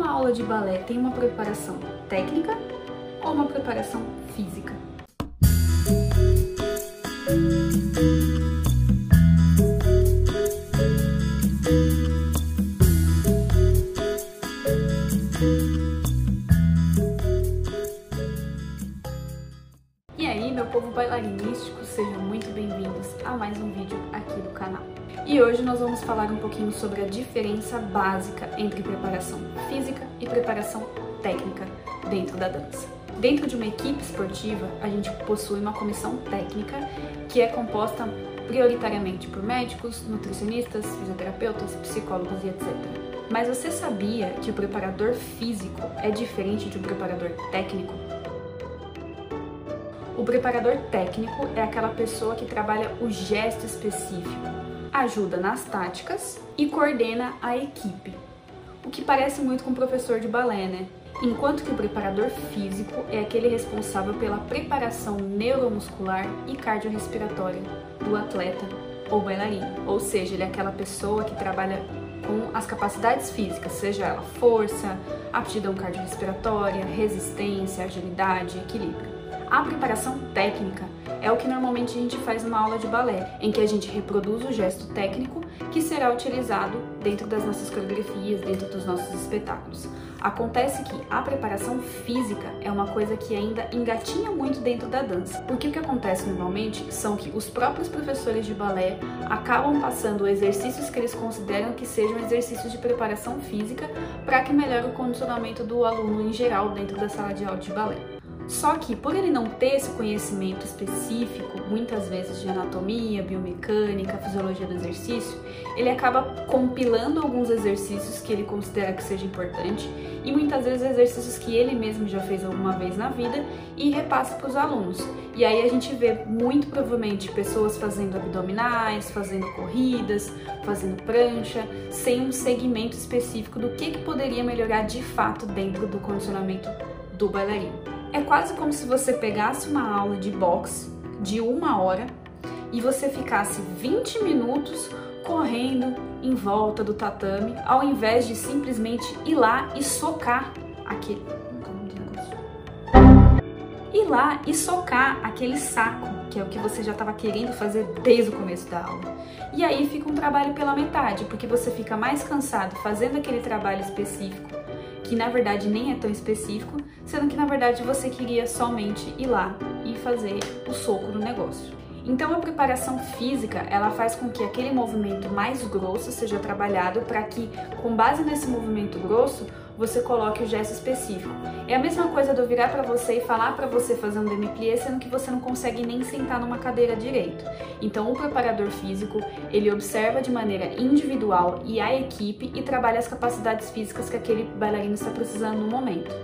uma aula de balé tem uma preparação técnica ou uma preparação física? E aí, meu povo bailarinístico, sejam muito bem-vindos a mais um vídeo aqui do canal. E hoje nós vamos falar um pouquinho sobre a diferença básica entre preparação física e preparação técnica dentro da dança. Dentro de uma equipe esportiva, a gente possui uma comissão técnica que é composta prioritariamente por médicos, nutricionistas, fisioterapeutas, psicólogos e etc. Mas você sabia que o preparador físico é diferente de um preparador técnico? O preparador técnico é aquela pessoa que trabalha o gesto específico, ajuda nas táticas e coordena a equipe. O que parece muito com o professor de balé, né? Enquanto que o preparador físico é aquele responsável pela preparação neuromuscular e cardiorrespiratória do atleta ou bailarino. Ou seja, ele é aquela pessoa que trabalha com as capacidades físicas, seja ela força, aptidão cardiorrespiratória, resistência, agilidade, equilíbrio. A preparação técnica é o que normalmente a gente faz numa aula de balé, em que a gente reproduz o gesto técnico que será utilizado dentro das nossas coreografias, dentro dos nossos espetáculos. Acontece que a preparação física é uma coisa que ainda engatinha muito dentro da dança, porque o que acontece normalmente são que os próprios professores de balé acabam passando exercícios que eles consideram que sejam exercícios de preparação física para que melhore o condicionamento do aluno em geral dentro da sala de aula de balé. Só que por ele não ter esse conhecimento específico, muitas vezes de anatomia, biomecânica, fisiologia do exercício, ele acaba compilando alguns exercícios que ele considera que seja importante e muitas vezes exercícios que ele mesmo já fez alguma vez na vida e repassa para os alunos. E aí a gente vê muito provavelmente pessoas fazendo abdominais, fazendo corridas, fazendo prancha, sem um segmento específico do que, que poderia melhorar de fato dentro do condicionamento do bailarino. É quase como se você pegasse uma aula de boxe de uma hora e você ficasse 20 minutos correndo em volta do tatame, ao invés de simplesmente ir lá e socar aquele. Ir lá e socar aquele saco, que é o que você já estava querendo fazer desde o começo da aula. E aí fica um trabalho pela metade, porque você fica mais cansado fazendo aquele trabalho específico que na verdade nem é tão específico, sendo que na verdade você queria somente ir lá e fazer o soco no negócio. Então a preparação física, ela faz com que aquele movimento mais grosso seja trabalhado para que, com base nesse movimento grosso, você coloque o gesto específico. É a mesma coisa de eu virar para você e falar para você fazer um demi-plié, sendo que você não consegue nem sentar numa cadeira direito. Então o preparador físico, ele observa de maneira individual e a equipe e trabalha as capacidades físicas que aquele bailarino está precisando no momento.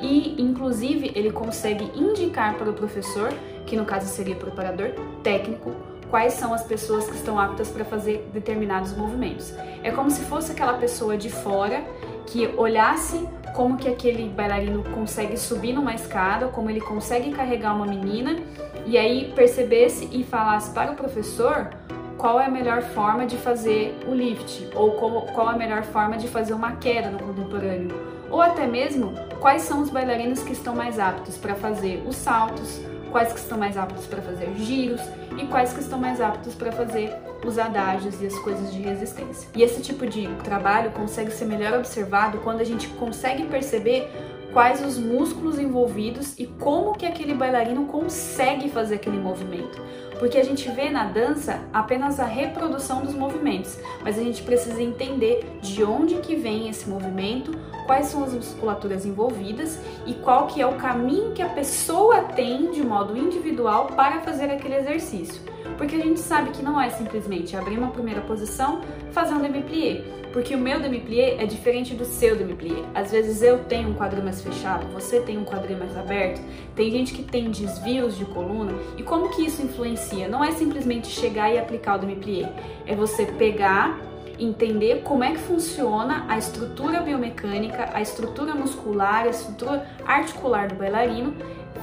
E, inclusive, ele consegue indicar para o professor, que no caso seria o preparador técnico, quais são as pessoas que estão aptas para fazer determinados movimentos. É como se fosse aquela pessoa de fora que olhasse como que aquele bailarino consegue subir numa escada, como ele consegue carregar uma menina, e aí percebesse e falasse para o professor qual é a melhor forma de fazer o lift, ou qual, qual a melhor forma de fazer uma queda no contemporâneo, ou até mesmo quais são os bailarinos que estão mais aptos para fazer os saltos, quais que estão mais aptos para fazer giros e quais que estão mais aptos para fazer os adágios e as coisas de resistência. E esse tipo de trabalho consegue ser melhor observado quando a gente consegue perceber quais os músculos envolvidos e como que aquele bailarino consegue fazer aquele movimento. Porque a gente vê na dança apenas a reprodução dos movimentos, mas a gente precisa entender de onde que vem esse movimento, quais são as musculaturas envolvidas e qual que é o caminho que a pessoa tem de modo individual para fazer aquele exercício. Porque a gente sabe que não é simplesmente abrir uma primeira posição, fazer um demi-plié, porque o meu demi-plié é diferente do seu demi-plié. Às vezes eu tenho um quadril mais fechado, você tem um quadril mais aberto, tem gente que tem desvios de coluna, e como que isso influencia? Não é simplesmente chegar e aplicar o demi-plié, é você pegar entender como é que funciona a estrutura biomecânica, a estrutura muscular, a estrutura articular do bailarino,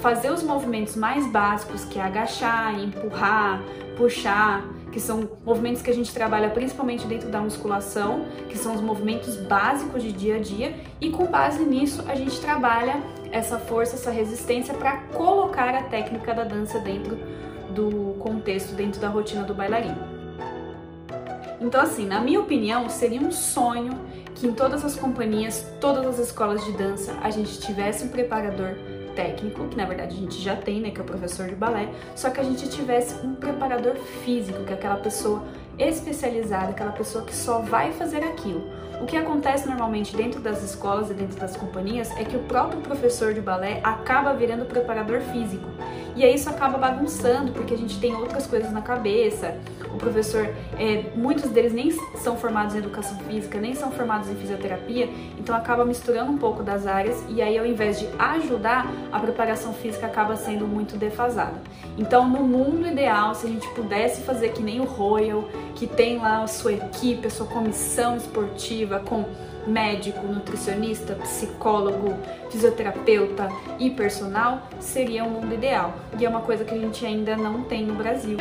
fazer os movimentos mais básicos, que é agachar, empurrar, puxar, que são movimentos que a gente trabalha principalmente dentro da musculação, que são os movimentos básicos de dia a dia, e com base nisso a gente trabalha essa força, essa resistência para colocar a técnica da dança dentro do contexto, dentro da rotina do bailarino. Então, assim, na minha opinião, seria um sonho que em todas as companhias, todas as escolas de dança, a gente tivesse um preparador técnico, que na verdade a gente já tem, né, que é o professor de balé, só que a gente tivesse um preparador físico, que é aquela pessoa especializada, aquela pessoa que só vai fazer aquilo. O que acontece normalmente dentro das escolas e dentro das companhias é que o próprio professor de balé acaba virando preparador físico. E aí isso acaba bagunçando, porque a gente tem outras coisas na cabeça. O professor, é, muitos deles nem são formados em educação física, nem são formados em fisioterapia, então acaba misturando um pouco das áreas e aí ao invés de ajudar, a preparação física acaba sendo muito defasada. Então, no mundo ideal, se a gente pudesse fazer que nem o Royal, que tem lá a sua equipe, a sua comissão esportiva com médico, nutricionista, psicólogo, fisioterapeuta e personal, seria o um mundo ideal. E é uma coisa que a gente ainda não tem no Brasil.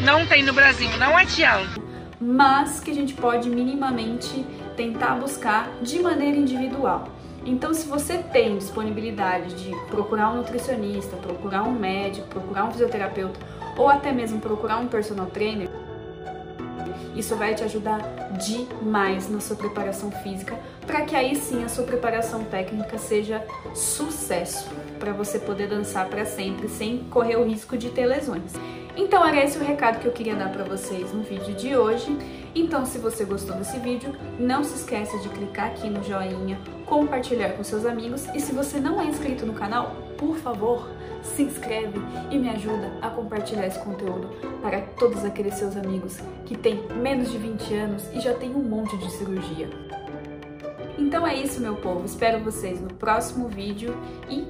Não tem no Brasil, não adianta. Mas que a gente pode minimamente tentar buscar de maneira individual. Então, se você tem disponibilidade de procurar um nutricionista, procurar um médico, procurar um fisioterapeuta ou até mesmo procurar um personal trainer, isso vai te ajudar demais na sua preparação física, para que aí sim a sua preparação técnica seja sucesso, para você poder dançar para sempre sem correr o risco de ter lesões. Então era esse o recado que eu queria dar para vocês no vídeo de hoje. Então se você gostou desse vídeo, não se esqueça de clicar aqui no joinha, compartilhar com seus amigos e se você não é inscrito no canal, por favor, se inscreve e me ajuda a compartilhar esse conteúdo para todos aqueles seus amigos que têm menos de 20 anos e já têm um monte de cirurgia. Então é isso, meu povo. Espero vocês no próximo vídeo e